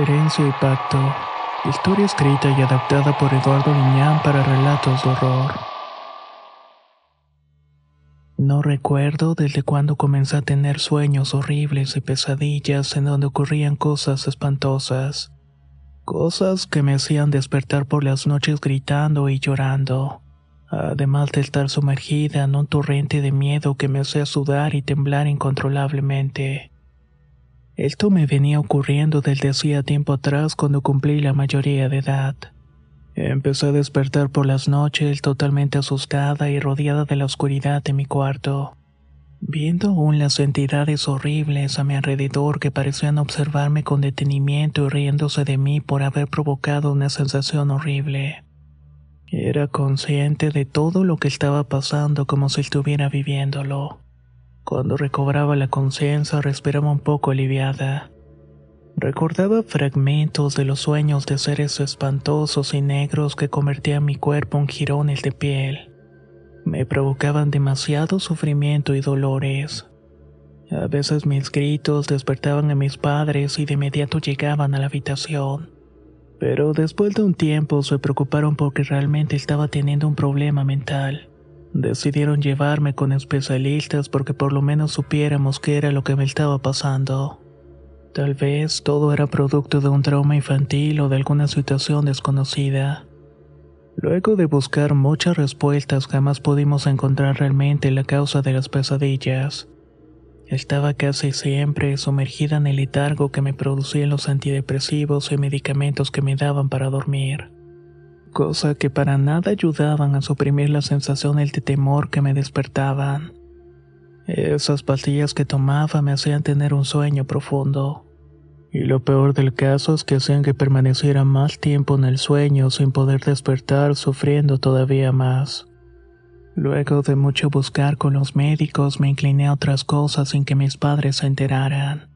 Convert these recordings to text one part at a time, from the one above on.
Herencia y Pacto. Historia escrita y adaptada por Eduardo Liñán para relatos de horror. No recuerdo desde cuándo comencé a tener sueños horribles y pesadillas en donde ocurrían cosas espantosas. Cosas que me hacían despertar por las noches gritando y llorando. Además de estar sumergida en un torrente de miedo que me hacía sudar y temblar incontrolablemente. Esto me venía ocurriendo desde hacía tiempo atrás cuando cumplí la mayoría de edad. Empecé a despertar por las noches totalmente asustada y rodeada de la oscuridad de mi cuarto, viendo aún las entidades horribles a mi alrededor que parecían observarme con detenimiento y riéndose de mí por haber provocado una sensación horrible. Era consciente de todo lo que estaba pasando como si estuviera viviéndolo. Cuando recobraba la conciencia respiraba un poco aliviada. Recordaba fragmentos de los sueños de seres espantosos y negros que convertían mi cuerpo en jirones de piel. Me provocaban demasiado sufrimiento y dolores. A veces mis gritos despertaban a mis padres y de inmediato llegaban a la habitación. Pero después de un tiempo se preocuparon porque realmente estaba teniendo un problema mental. Decidieron llevarme con especialistas porque por lo menos supiéramos qué era lo que me estaba pasando. Tal vez todo era producto de un trauma infantil o de alguna situación desconocida. Luego de buscar muchas respuestas jamás pudimos encontrar realmente la causa de las pesadillas. Estaba casi siempre sumergida en el letargo que me producían los antidepresivos y medicamentos que me daban para dormir cosa que para nada ayudaban a suprimir las sensaciones de temor que me despertaban. Esas pastillas que tomaba me hacían tener un sueño profundo. Y lo peor del caso es que hacían que permaneciera más tiempo en el sueño sin poder despertar sufriendo todavía más. Luego de mucho buscar con los médicos me incliné a otras cosas sin que mis padres se enteraran.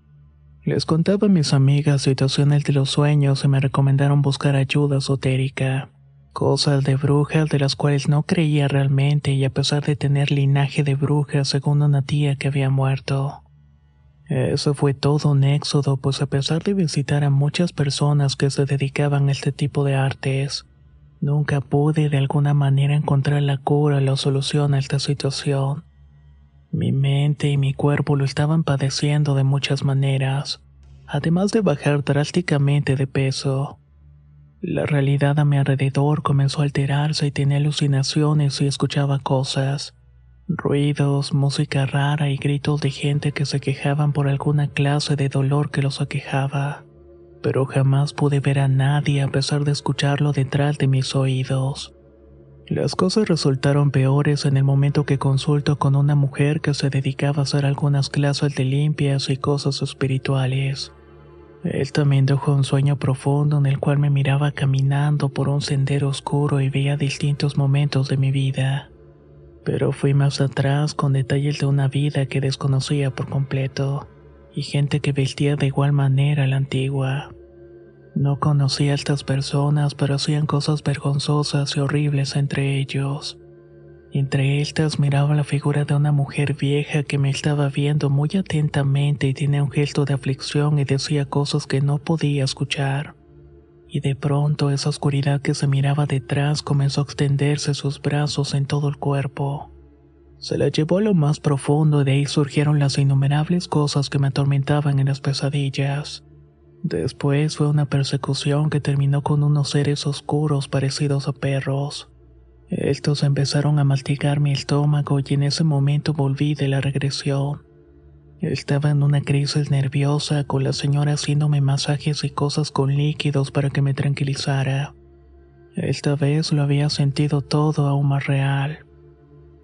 Les contaba a mis amigas situaciones de los sueños y me recomendaron buscar ayuda esotérica cosas de brujas de las cuales no creía realmente y a pesar de tener linaje de brujas según una tía que había muerto. Eso fue todo un éxodo, pues a pesar de visitar a muchas personas que se dedicaban a este tipo de artes, nunca pude de alguna manera encontrar la cura o la solución a esta situación. Mi mente y mi cuerpo lo estaban padeciendo de muchas maneras, además de bajar drásticamente de peso. La realidad a mi alrededor comenzó a alterarse y tenía alucinaciones y escuchaba cosas. Ruidos, música rara y gritos de gente que se quejaban por alguna clase de dolor que los aquejaba. Pero jamás pude ver a nadie a pesar de escucharlo detrás de mis oídos. Las cosas resultaron peores en el momento que consulto con una mujer que se dedicaba a hacer algunas clases de limpias y cosas espirituales. Él también dejó un sueño profundo en el cual me miraba caminando por un sendero oscuro y veía distintos momentos de mi vida. Pero fui más atrás con detalles de una vida que desconocía por completo, y gente que vestía de igual manera a la antigua. No conocía a estas personas, pero hacían cosas vergonzosas y horribles entre ellos. Entre estas miraba la figura de una mujer vieja que me estaba viendo muy atentamente y tenía un gesto de aflicción y decía cosas que no podía escuchar. Y de pronto esa oscuridad que se miraba detrás comenzó a extenderse sus brazos en todo el cuerpo. Se la llevó a lo más profundo y de ahí surgieron las innumerables cosas que me atormentaban en las pesadillas. Después fue una persecución que terminó con unos seres oscuros parecidos a perros. Estos empezaron a mastigar mi estómago y en ese momento volví de la regresión. Estaba en una crisis nerviosa con la señora haciéndome masajes y cosas con líquidos para que me tranquilizara. Esta vez lo había sentido todo aún más real.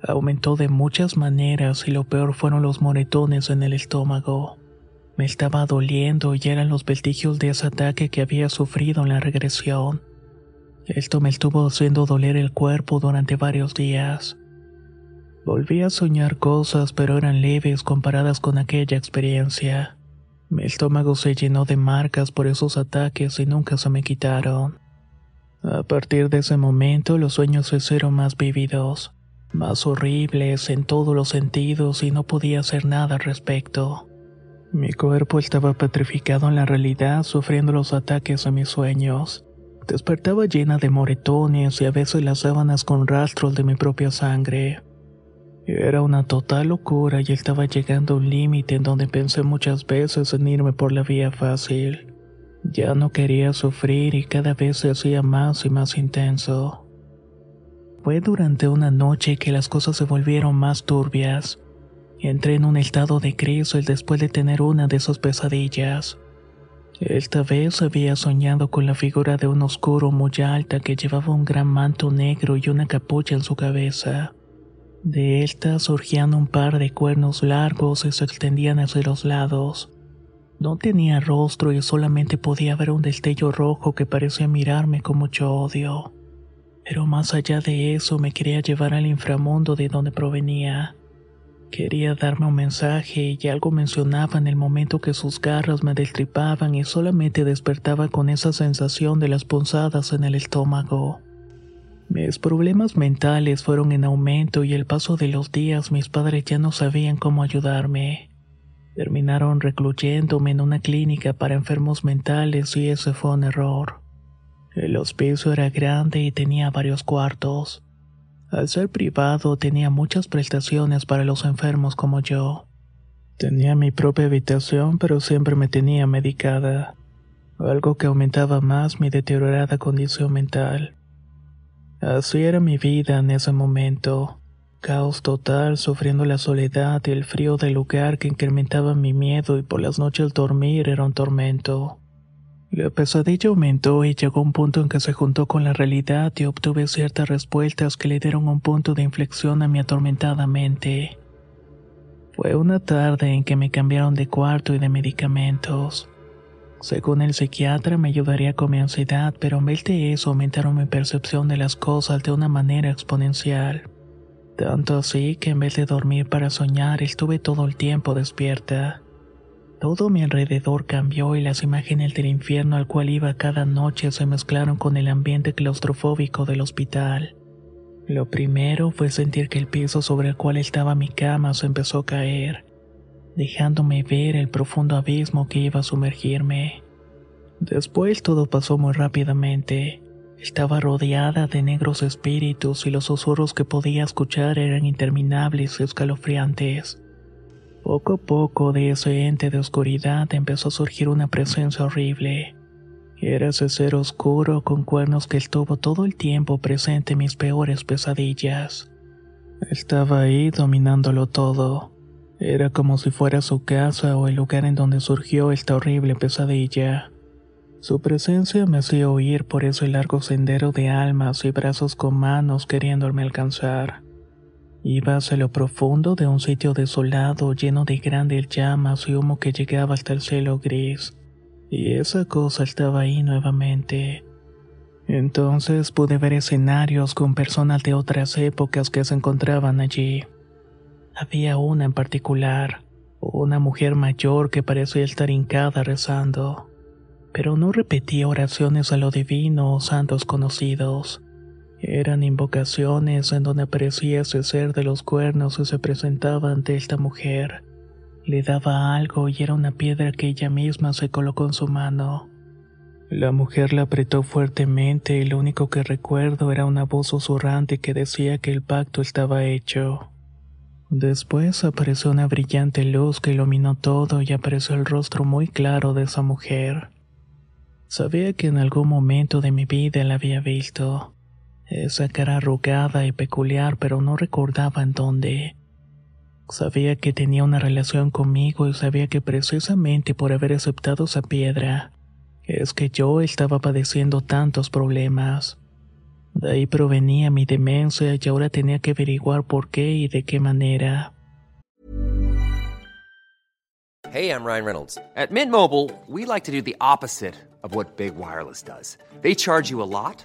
Aumentó de muchas maneras y lo peor fueron los moretones en el estómago. Me estaba doliendo y eran los vestigios de ese ataque que había sufrido en la regresión. Esto me estuvo haciendo doler el cuerpo durante varios días. Volví a soñar cosas, pero eran leves comparadas con aquella experiencia. Mi estómago se llenó de marcas por esos ataques y nunca se me quitaron. A partir de ese momento los sueños se hicieron más vívidos, más horribles en todos los sentidos y no podía hacer nada al respecto. Mi cuerpo estaba petrificado en la realidad, sufriendo los ataques de mis sueños. Despertaba llena de moretones y a veces las sábanas con rastros de mi propia sangre. Era una total locura y estaba llegando a un límite en donde pensé muchas veces en irme por la vía fácil. Ya no quería sufrir y cada vez se hacía más y más intenso. Fue durante una noche que las cosas se volvieron más turbias. Entré en un estado de crisis después de tener una de esas pesadillas. Esta vez había soñado con la figura de un oscuro muy alta que llevaba un gran manto negro y una capucha en su cabeza. De esta surgían un par de cuernos largos y se extendían hacia los lados. No tenía rostro y solamente podía ver un destello rojo que parecía mirarme con mucho odio. Pero más allá de eso me quería llevar al inframundo de donde provenía. Quería darme un mensaje y algo mencionaba en el momento que sus garras me destripaban y solamente despertaba con esa sensación de las punzadas en el estómago. Mis problemas mentales fueron en aumento y el paso de los días mis padres ya no sabían cómo ayudarme. Terminaron recluyéndome en una clínica para enfermos mentales y ese fue un error. El hospicio era grande y tenía varios cuartos. Al ser privado tenía muchas prestaciones para los enfermos como yo. Tenía mi propia habitación, pero siempre me tenía medicada, algo que aumentaba más mi deteriorada condición mental. Así era mi vida en ese momento. Caos total, sufriendo la soledad y el frío del lugar que incrementaba mi miedo y por las noches dormir era un tormento. La pesadilla aumentó y llegó un punto en que se juntó con la realidad y obtuve ciertas respuestas que le dieron un punto de inflexión a mi atormentada mente. Fue una tarde en que me cambiaron de cuarto y de medicamentos. Según el psiquiatra me ayudaría con mi ansiedad, pero en vez de eso aumentaron mi percepción de las cosas de una manera exponencial. Tanto así que en vez de dormir para soñar estuve todo el tiempo despierta. Todo mi alrededor cambió y las imágenes del infierno al cual iba cada noche se mezclaron con el ambiente claustrofóbico del hospital. Lo primero fue sentir que el piso sobre el cual estaba mi cama se empezó a caer, dejándome ver el profundo abismo que iba a sumergirme. Después todo pasó muy rápidamente. Estaba rodeada de negros espíritus y los susurros que podía escuchar eran interminables y escalofriantes. Poco a poco de ese ente de oscuridad empezó a surgir una presencia horrible. Era ese ser oscuro con cuernos que estuvo todo el tiempo presente en mis peores pesadillas. Estaba ahí dominándolo todo. Era como si fuera su casa o el lugar en donde surgió esta horrible pesadilla. Su presencia me hacía oír por ese largo sendero de almas y brazos con manos queriéndome alcanzar. Iba hacia lo profundo de un sitio desolado lleno de grandes llamas y humo que llegaba hasta el cielo gris. Y esa cosa estaba ahí nuevamente. Entonces pude ver escenarios con personas de otras épocas que se encontraban allí. Había una en particular, una mujer mayor que parecía estar hincada rezando, pero no repetía oraciones a lo divino o santos conocidos. Eran invocaciones en donde aparecía ese ser de los cuernos y se presentaba ante esta mujer. Le daba algo y era una piedra que ella misma se colocó en su mano. La mujer la apretó fuertemente y lo único que recuerdo era una voz susurrante que decía que el pacto estaba hecho. Después apareció una brillante luz que iluminó todo y apareció el rostro muy claro de esa mujer. Sabía que en algún momento de mi vida la había visto. Esa cara arrugada y peculiar, pero no recordaba en dónde. Sabía que tenía una relación conmigo y sabía que precisamente por haber aceptado esa piedra, es que yo estaba padeciendo tantos problemas. De ahí provenía mi demencia y ahora tenía que averiguar por qué y de qué manera. Hey, I'm Ryan Reynolds. At Mint Mobile, we like to do the opposite of what Big Wireless does. They charge you a lot,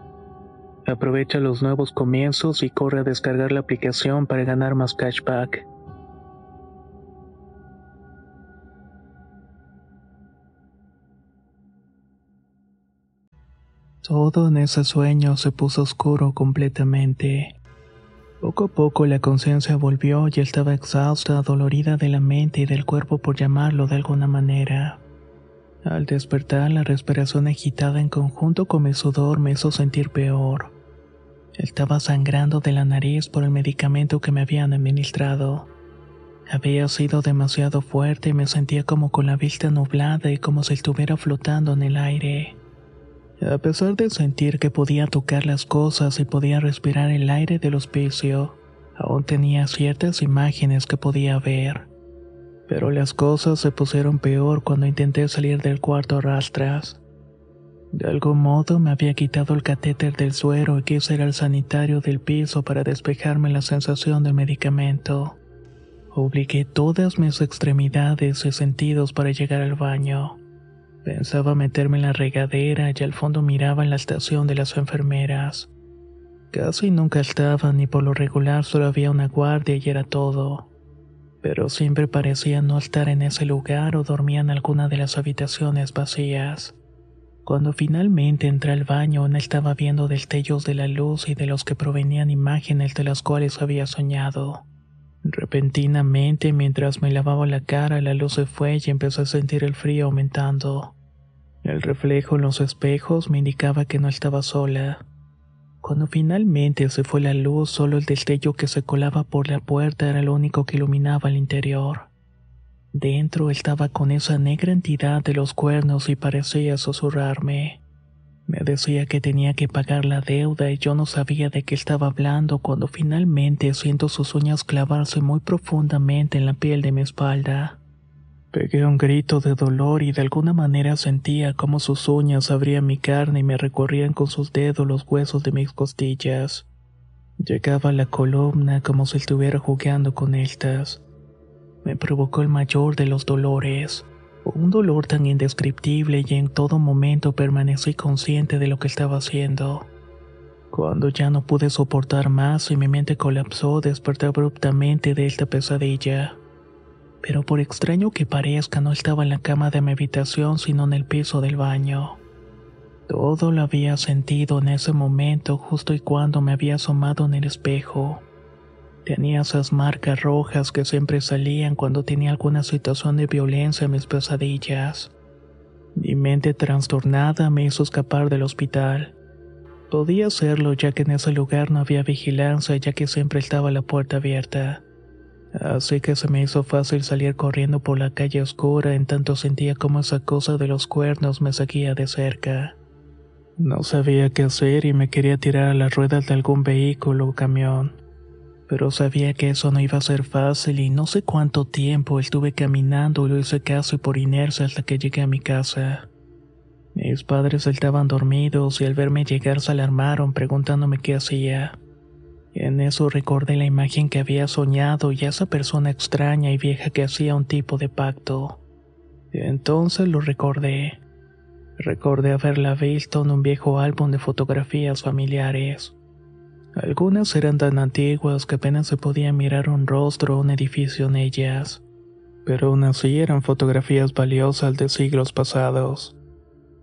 Aprovecha los nuevos comienzos y corre a descargar la aplicación para ganar más cashback. Todo en ese sueño se puso oscuro completamente. Poco a poco la conciencia volvió y estaba exhausta, dolorida de la mente y del cuerpo por llamarlo de alguna manera. Al despertar, la respiración agitada en conjunto con mi sudor me hizo sentir peor. Estaba sangrando de la nariz por el medicamento que me habían administrado. Había sido demasiado fuerte y me sentía como con la vista nublada y como si estuviera flotando en el aire. A pesar de sentir que podía tocar las cosas y podía respirar el aire del hospicio, aún tenía ciertas imágenes que podía ver. Pero las cosas se pusieron peor cuando intenté salir del cuarto a rastras. De algún modo me había quitado el catéter del suero y quise ir al sanitario del piso para despejarme la sensación del medicamento. Obligué todas mis extremidades y sentidos para llegar al baño. Pensaba meterme en la regadera y al fondo miraba en la estación de las enfermeras. Casi nunca estaban y por lo regular solo había una guardia y era todo. Pero siempre parecía no estar en ese lugar o dormía en alguna de las habitaciones vacías. Cuando finalmente entré al baño, no estaba viendo destellos de la luz y de los que provenían imágenes de las cuales había soñado. Repentinamente, mientras me lavaba la cara, la luz se fue y empecé a sentir el frío aumentando. El reflejo en los espejos me indicaba que no estaba sola. Cuando finalmente se fue la luz, solo el destello que se colaba por la puerta era lo único que iluminaba el interior. Dentro estaba con esa negra entidad de los cuernos y parecía susurrarme. Me decía que tenía que pagar la deuda y yo no sabía de qué estaba hablando cuando finalmente siento sus uñas clavarse muy profundamente en la piel de mi espalda. Pegué un grito de dolor y de alguna manera sentía como sus uñas abrían mi carne y me recorrían con sus dedos los huesos de mis costillas. Llegaba a la columna como si estuviera jugando con estas. Me provocó el mayor de los dolores. Un dolor tan indescriptible y en todo momento permanecí consciente de lo que estaba haciendo. Cuando ya no pude soportar más y mi mente colapsó, desperté abruptamente de esta pesadilla. Pero por extraño que parezca, no estaba en la cama de mi habitación, sino en el piso del baño. Todo lo había sentido en ese momento, justo y cuando me había asomado en el espejo. Tenía esas marcas rojas que siempre salían cuando tenía alguna situación de violencia en mis pesadillas. Mi mente trastornada me hizo escapar del hospital. Podía hacerlo ya que en ese lugar no había vigilancia ya que siempre estaba la puerta abierta. Así que se me hizo fácil salir corriendo por la calle oscura en tanto sentía como esa cosa de los cuernos me seguía de cerca. No sabía qué hacer y me quería tirar a las ruedas de algún vehículo o camión pero sabía que eso no iba a ser fácil y no sé cuánto tiempo estuve caminando y lo hice casi por inercia hasta que llegué a mi casa. Mis padres estaban dormidos y al verme llegar se alarmaron preguntándome qué hacía. En eso recordé la imagen que había soñado y esa persona extraña y vieja que hacía un tipo de pacto. Entonces lo recordé. Recordé haberla visto en un viejo álbum de fotografías familiares. Algunas eran tan antiguas que apenas se podía mirar un rostro o un edificio en ellas, pero aún así eran fotografías valiosas de siglos pasados.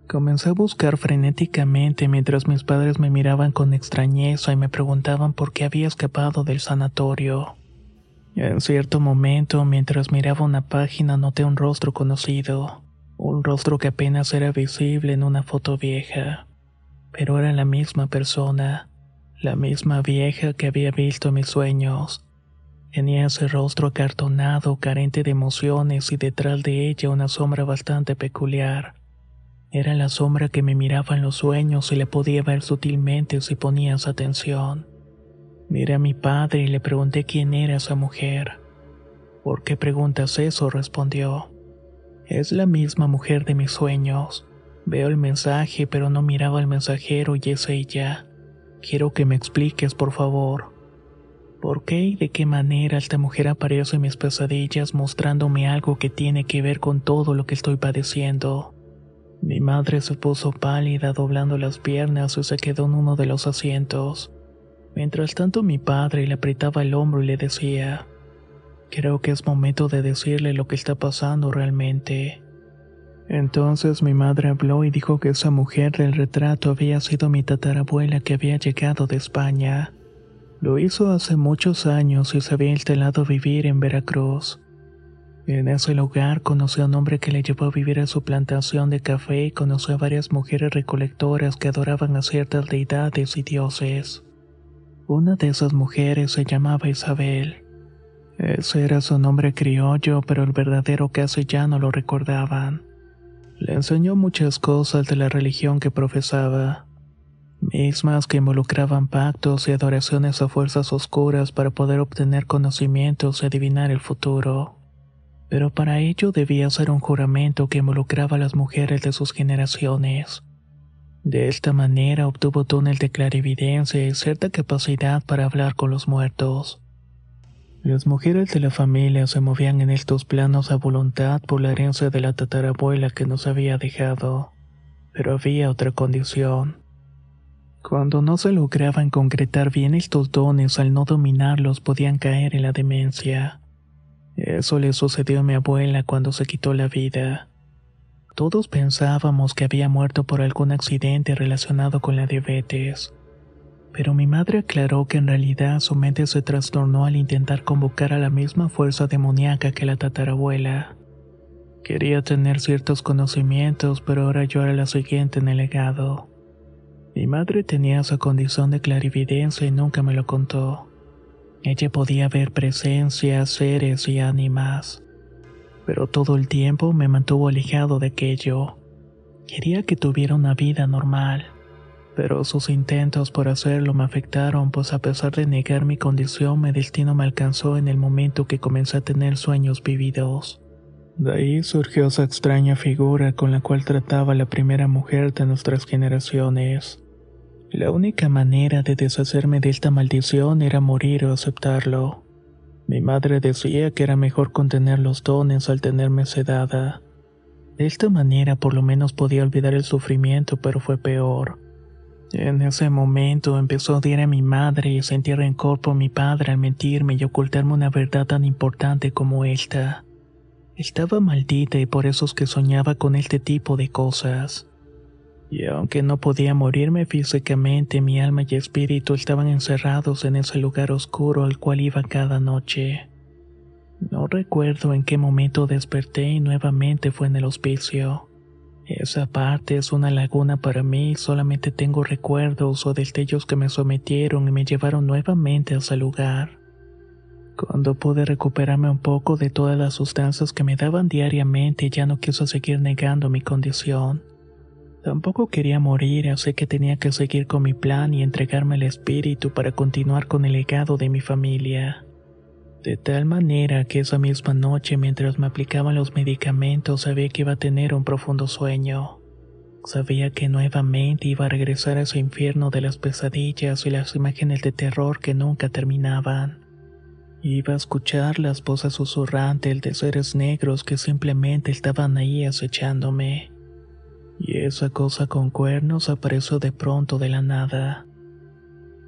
Comencé a buscar frenéticamente mientras mis padres me miraban con extrañeza y me preguntaban por qué había escapado del sanatorio. En cierto momento, mientras miraba una página, noté un rostro conocido, un rostro que apenas era visible en una foto vieja, pero era la misma persona la misma vieja que había visto en mis sueños. Tenía ese rostro acartonado, carente de emociones y detrás de ella una sombra bastante peculiar. Era la sombra que me miraba en los sueños y le podía ver sutilmente si ponías atención. Miré a mi padre y le pregunté quién era esa mujer. ¿Por qué preguntas eso? respondió. Es la misma mujer de mis sueños. Veo el mensaje, pero no miraba al mensajero y es ella. Quiero que me expliques, por favor. ¿Por qué y de qué manera esta mujer aparece en mis pesadillas mostrándome algo que tiene que ver con todo lo que estoy padeciendo? Mi madre se puso pálida doblando las piernas y se quedó en uno de los asientos. Mientras tanto mi padre le apretaba el hombro y le decía, creo que es momento de decirle lo que está pasando realmente. Entonces mi madre habló y dijo que esa mujer del retrato había sido mi tatarabuela que había llegado de España. Lo hizo hace muchos años y se había instalado a vivir en Veracruz. En ese lugar conoció a un hombre que le llevó a vivir a su plantación de café y conoció a varias mujeres recolectoras que adoraban a ciertas deidades y dioses. Una de esas mujeres se llamaba Isabel. Ese era su nombre criollo, pero el verdadero casi ya no lo recordaban. Le enseñó muchas cosas de la religión que profesaba, mismas que involucraban pactos y adoraciones a fuerzas oscuras para poder obtener conocimientos y adivinar el futuro. Pero para ello debía ser un juramento que involucraba a las mujeres de sus generaciones. De esta manera obtuvo túnel de clarividencia y cierta capacidad para hablar con los muertos. Las mujeres de la familia se movían en estos planos a voluntad por la herencia de la tatarabuela que nos había dejado. Pero había otra condición. Cuando no se lograban concretar bien estos dones al no dominarlos podían caer en la demencia. Eso le sucedió a mi abuela cuando se quitó la vida. Todos pensábamos que había muerto por algún accidente relacionado con la diabetes. Pero mi madre aclaró que en realidad su mente se trastornó al intentar convocar a la misma fuerza demoníaca que la tatarabuela. Quería tener ciertos conocimientos, pero ahora yo era la siguiente en el legado. Mi madre tenía esa condición de clarividencia y nunca me lo contó. Ella podía ver presencias, seres y ánimas, pero todo el tiempo me mantuvo alejado de aquello. Quería que tuviera una vida normal, pero sus intentos por hacerlo me afectaron, pues a pesar de negar mi condición, mi destino me alcanzó en el momento que comencé a tener sueños vividos. De ahí surgió esa extraña figura con la cual trataba la primera mujer de nuestras generaciones. La única manera de deshacerme de esta maldición era morir o aceptarlo. Mi madre decía que era mejor contener los dones al tenerme sedada. De esta manera por lo menos podía olvidar el sufrimiento, pero fue peor. En ese momento empezó a odiar a mi madre y sentí rencor por mi padre al mentirme y ocultarme una verdad tan importante como esta. Estaba maldita y por eso es que soñaba con este tipo de cosas. Y aunque no podía morirme físicamente, mi alma y espíritu estaban encerrados en ese lugar oscuro al cual iba cada noche. No recuerdo en qué momento desperté y nuevamente fue en el hospicio. Esa parte es una laguna para mí, solamente tengo recuerdos o destellos que me sometieron y me llevaron nuevamente a ese lugar. Cuando pude recuperarme un poco de todas las sustancias que me daban diariamente, ya no quiso seguir negando mi condición. Tampoco quería morir, así que tenía que seguir con mi plan y entregarme al espíritu para continuar con el legado de mi familia. De tal manera que esa misma noche, mientras me aplicaban los medicamentos, sabía que iba a tener un profundo sueño. Sabía que nuevamente iba a regresar a ese infierno de las pesadillas y las imágenes de terror que nunca terminaban. Iba a escuchar las voces susurrantes de seres negros que simplemente estaban ahí acechándome y esa cosa con cuernos apareció de pronto de la nada.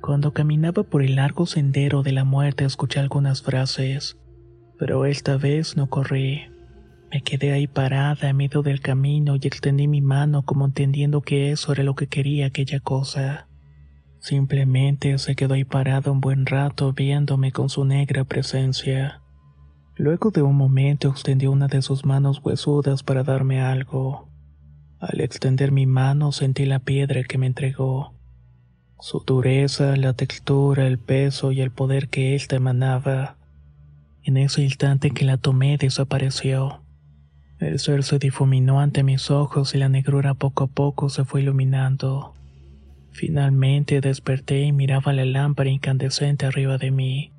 Cuando caminaba por el largo sendero de la muerte escuché algunas frases, pero esta vez no corrí. Me quedé ahí parada en medio del camino y extendí mi mano como entendiendo que eso era lo que quería aquella cosa. Simplemente se quedó ahí parado un buen rato viéndome con su negra presencia. Luego de un momento extendió una de sus manos huesudas para darme algo. Al extender mi mano sentí la piedra que me entregó. Su dureza, la textura, el peso y el poder que ésta emanaba. En ese instante que la tomé desapareció. El ser se difuminó ante mis ojos y la negrura poco a poco se fue iluminando. Finalmente desperté y miraba la lámpara incandescente arriba de mí.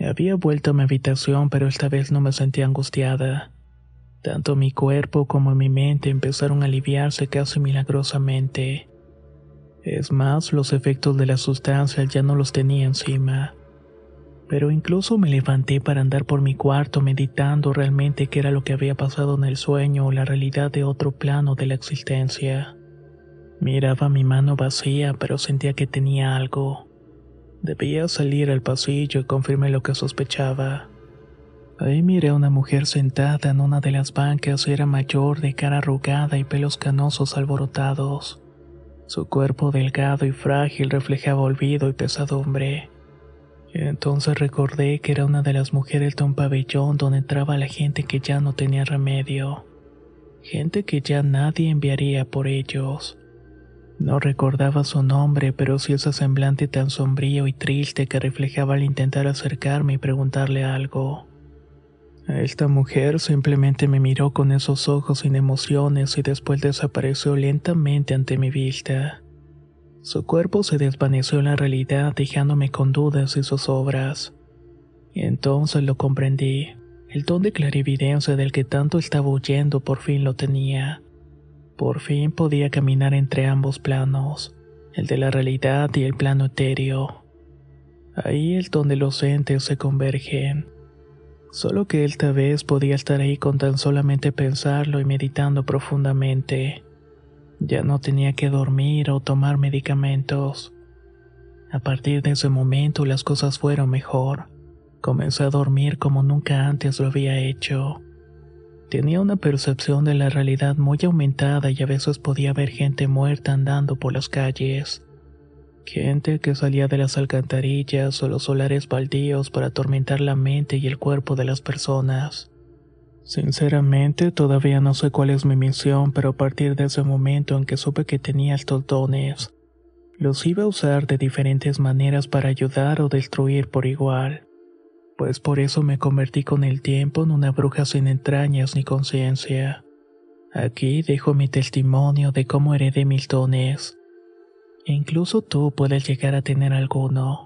Había vuelto a mi habitación, pero esta vez no me sentía angustiada. Tanto mi cuerpo como mi mente empezaron a aliviarse casi milagrosamente. Es más, los efectos de la sustancia ya no los tenía encima. Pero incluso me levanté para andar por mi cuarto meditando realmente qué era lo que había pasado en el sueño o la realidad de otro plano de la existencia. Miraba mi mano vacía, pero sentía que tenía algo. Debía salir al pasillo y confirmé lo que sospechaba. Ahí miré a una mujer sentada en una de las bancas, era mayor, de cara arrugada y pelos canosos alborotados. Su cuerpo delgado y frágil reflejaba olvido y pesadumbre. Entonces recordé que era una de las mujeres de un pabellón donde entraba la gente que ya no tenía remedio. Gente que ya nadie enviaría por ellos. No recordaba su nombre, pero sí ese semblante tan sombrío y triste que reflejaba al intentar acercarme y preguntarle algo. Esta mujer simplemente me miró con esos ojos sin emociones y después desapareció lentamente ante mi vista. Su cuerpo se desvaneció en la realidad dejándome con dudas y zozobras. Entonces lo comprendí. El don de clarividencia del que tanto estaba huyendo por fin lo tenía. Por fin podía caminar entre ambos planos, el de la realidad y el plano etéreo. Ahí es donde los entes se convergen Solo que esta vez podía estar ahí con tan solamente pensarlo y meditando profundamente. Ya no tenía que dormir o tomar medicamentos. A partir de ese momento las cosas fueron mejor. Comencé a dormir como nunca antes lo había hecho. Tenía una percepción de la realidad muy aumentada y a veces podía ver gente muerta andando por las calles. Gente que salía de las alcantarillas o los solares baldíos para atormentar la mente y el cuerpo de las personas. Sinceramente, todavía no sé cuál es mi misión, pero a partir de ese momento en que supe que tenía estos dones, los iba a usar de diferentes maneras para ayudar o destruir por igual. Pues por eso me convertí con el tiempo en una bruja sin entrañas ni conciencia. Aquí dejo mi testimonio de cómo heredé mis dones. E incluso tú puedes llegar a tener alguno.